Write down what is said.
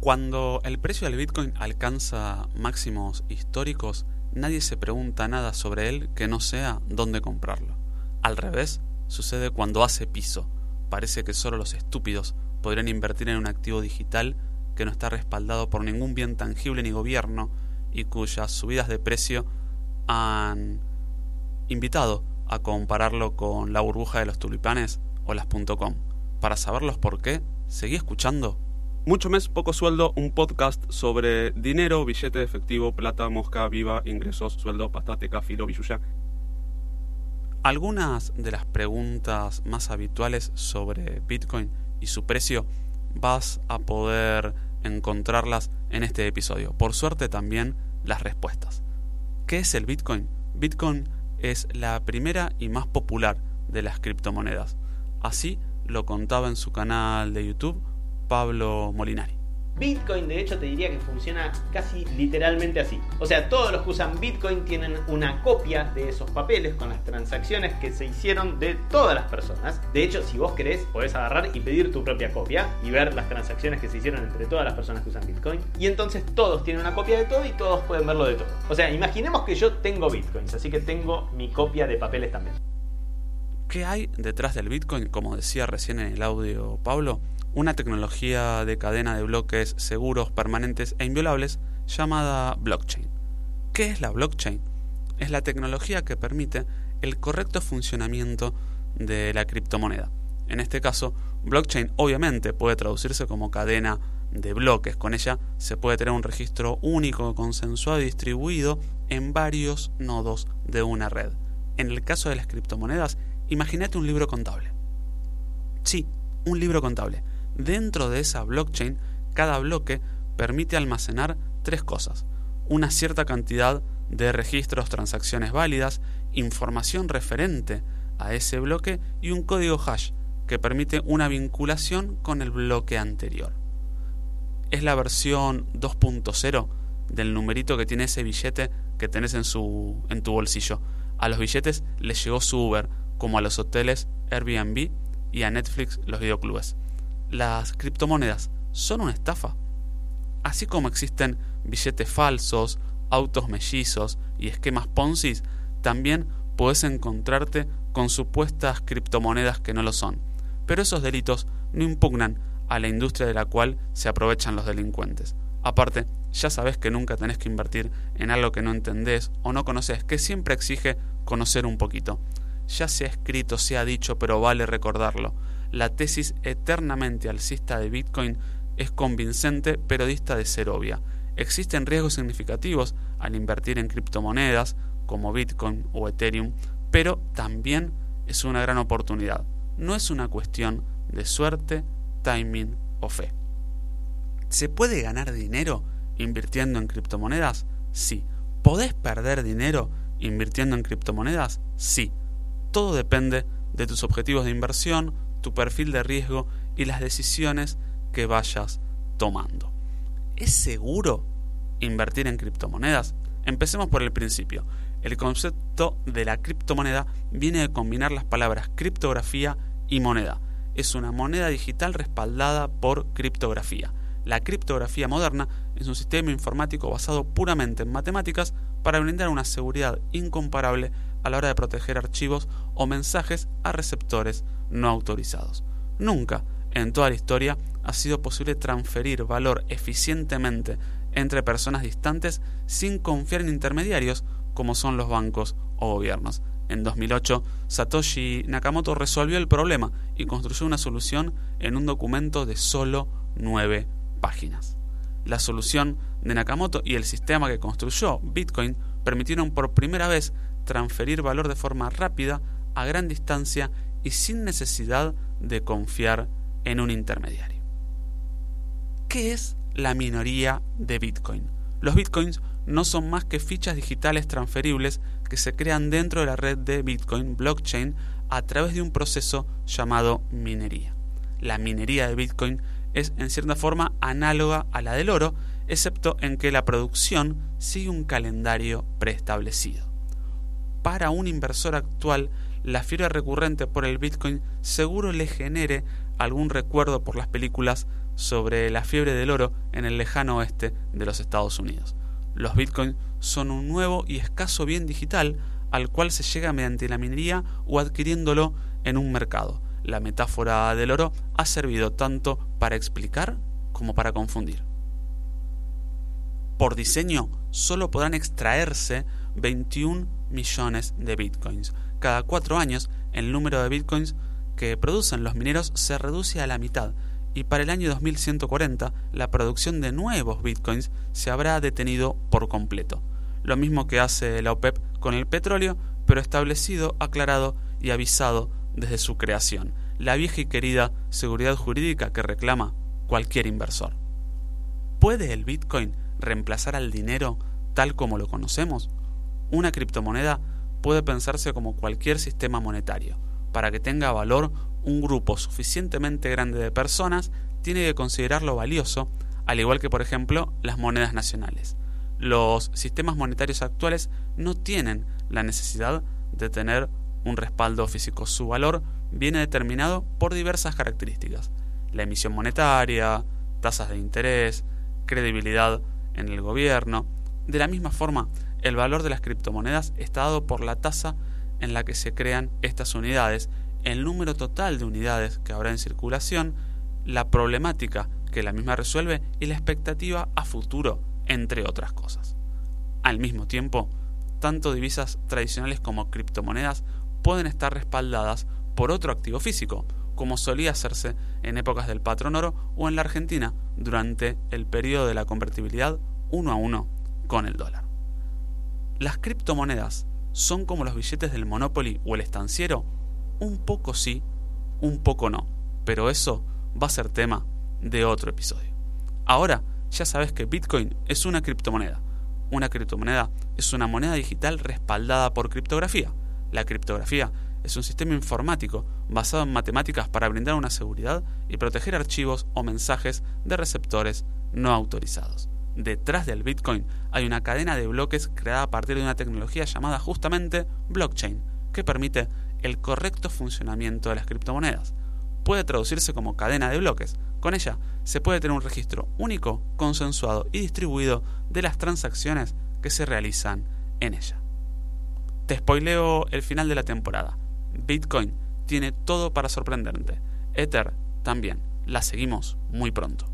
Cuando el precio del Bitcoin alcanza máximos históricos, nadie se pregunta nada sobre él que no sea dónde comprarlo. Al revés, sucede cuando hace piso. Parece que solo los estúpidos podrían invertir en un activo digital que no está respaldado por ningún bien tangible ni gobierno y cuyas subidas de precio han invitado a compararlo con la burbuja de los tulipanes o las .com. Para saberlos por qué, seguí escuchando. Mucho mes, poco sueldo, un podcast sobre dinero, billete efectivo, plata, mosca, viva, ingresos, sueldo, pastateca, filo, billuya. Algunas de las preguntas más habituales sobre Bitcoin y su precio vas a poder encontrarlas en este episodio. Por suerte también las respuestas. ¿Qué es el Bitcoin? Bitcoin es la primera y más popular de las criptomonedas. Así lo contaba en su canal de YouTube Pablo Molinari. Bitcoin de hecho te diría que funciona casi literalmente así. O sea, todos los que usan Bitcoin tienen una copia de esos papeles con las transacciones que se hicieron de todas las personas. De hecho, si vos querés, podés agarrar y pedir tu propia copia y ver las transacciones que se hicieron entre todas las personas que usan Bitcoin. Y entonces todos tienen una copia de todo y todos pueden verlo de todo. O sea, imaginemos que yo tengo Bitcoins, así que tengo mi copia de papeles también. ¿Qué hay detrás del Bitcoin? Como decía recién en el audio Pablo, una tecnología de cadena de bloques seguros, permanentes e inviolables llamada blockchain. ¿Qué es la blockchain? Es la tecnología que permite el correcto funcionamiento de la criptomoneda. En este caso, blockchain obviamente puede traducirse como cadena de bloques. Con ella se puede tener un registro único, consensuado y distribuido en varios nodos de una red. En el caso de las criptomonedas, imagínate un libro contable. Sí, un libro contable. Dentro de esa blockchain, cada bloque permite almacenar tres cosas. Una cierta cantidad de registros, transacciones válidas, información referente a ese bloque y un código hash que permite una vinculación con el bloque anterior. Es la versión 2.0 del numerito que tiene ese billete que tenés en, su, en tu bolsillo. A los billetes les llegó su Uber, como a los hoteles Airbnb y a Netflix los videoclubes las criptomonedas son una estafa. Así como existen billetes falsos, autos mellizos y esquemas Ponzi, también puedes encontrarte con supuestas criptomonedas que no lo son. Pero esos delitos no impugnan a la industria de la cual se aprovechan los delincuentes. Aparte, ya sabes que nunca tenés que invertir en algo que no entendés o no conoces, que siempre exige conocer un poquito. Ya se ha escrito, se ha dicho, pero vale recordarlo la tesis eternamente alcista de Bitcoin es convincente pero dista de ser obvia. Existen riesgos significativos al invertir en criptomonedas como Bitcoin o Ethereum, pero también es una gran oportunidad. No es una cuestión de suerte, timing o fe. ¿Se puede ganar dinero invirtiendo en criptomonedas? Sí. ¿Podés perder dinero invirtiendo en criptomonedas? Sí. Todo depende de tus objetivos de inversión, tu perfil de riesgo y las decisiones que vayas tomando. ¿Es seguro invertir en criptomonedas? Empecemos por el principio. El concepto de la criptomoneda viene de combinar las palabras criptografía y moneda. Es una moneda digital respaldada por criptografía. La criptografía moderna es un sistema informático basado puramente en matemáticas para brindar una seguridad incomparable a la hora de proteger archivos o mensajes a receptores no autorizados. Nunca en toda la historia ha sido posible transferir valor eficientemente entre personas distantes sin confiar en intermediarios como son los bancos o gobiernos. En 2008, Satoshi Nakamoto resolvió el problema y construyó una solución en un documento de solo nueve páginas. La solución de Nakamoto y el sistema que construyó Bitcoin permitieron por primera vez transferir valor de forma rápida, a gran distancia y sin necesidad de confiar en un intermediario. ¿Qué es la minoría de Bitcoin? Los Bitcoins no son más que fichas digitales transferibles que se crean dentro de la red de Bitcoin blockchain a través de un proceso llamado minería. La minería de Bitcoin es en cierta forma análoga a la del oro, excepto en que la producción sigue un calendario preestablecido. Para un inversor actual, la fiebre recurrente por el Bitcoin seguro le genere algún recuerdo por las películas sobre la fiebre del oro en el lejano oeste de los Estados Unidos. Los bitcoins son un nuevo y escaso bien digital al cual se llega mediante la minería o adquiriéndolo en un mercado. La metáfora del oro ha servido tanto para explicar como para confundir. Por diseño, solo podrán extraerse 21 millones de bitcoins. Cada cuatro años, el número de bitcoins que producen los mineros se reduce a la mitad y para el año 2140 la producción de nuevos bitcoins se habrá detenido por completo. Lo mismo que hace la OPEP con el petróleo, pero establecido, aclarado y avisado desde su creación. La vieja y querida seguridad jurídica que reclama cualquier inversor. ¿Puede el Bitcoin reemplazar al dinero tal como lo conocemos? Una criptomoneda puede pensarse como cualquier sistema monetario. Para que tenga valor, un grupo suficientemente grande de personas tiene que considerarlo valioso, al igual que por ejemplo las monedas nacionales. Los sistemas monetarios actuales no tienen la necesidad de tener un respaldo físico. Su valor viene determinado por diversas características. La emisión monetaria, tasas de interés, credibilidad en el gobierno. De la misma forma, el valor de las criptomonedas está dado por la tasa en la que se crean estas unidades, el número total de unidades que habrá en circulación, la problemática que la misma resuelve y la expectativa a futuro, entre otras cosas. Al mismo tiempo, tanto divisas tradicionales como criptomonedas pueden estar respaldadas por otro activo físico, como solía hacerse en épocas del patrón oro o en la Argentina durante el periodo de la convertibilidad uno a uno con el dólar. Las criptomonedas son como los billetes del Monopoly o el estanciero, un poco sí, un poco no, pero eso va a ser tema de otro episodio. Ahora ya sabes que Bitcoin es una criptomoneda. Una criptomoneda es una moneda digital respaldada por criptografía. La criptografía es un sistema informático basado en matemáticas para brindar una seguridad y proteger archivos o mensajes de receptores no autorizados. Detrás del Bitcoin hay una cadena de bloques creada a partir de una tecnología llamada justamente blockchain, que permite el correcto funcionamiento de las criptomonedas. Puede traducirse como cadena de bloques. Con ella se puede tener un registro único, consensuado y distribuido de las transacciones que se realizan en ella. Te spoileo el final de la temporada. Bitcoin tiene todo para sorprenderte. Ether también. La seguimos muy pronto.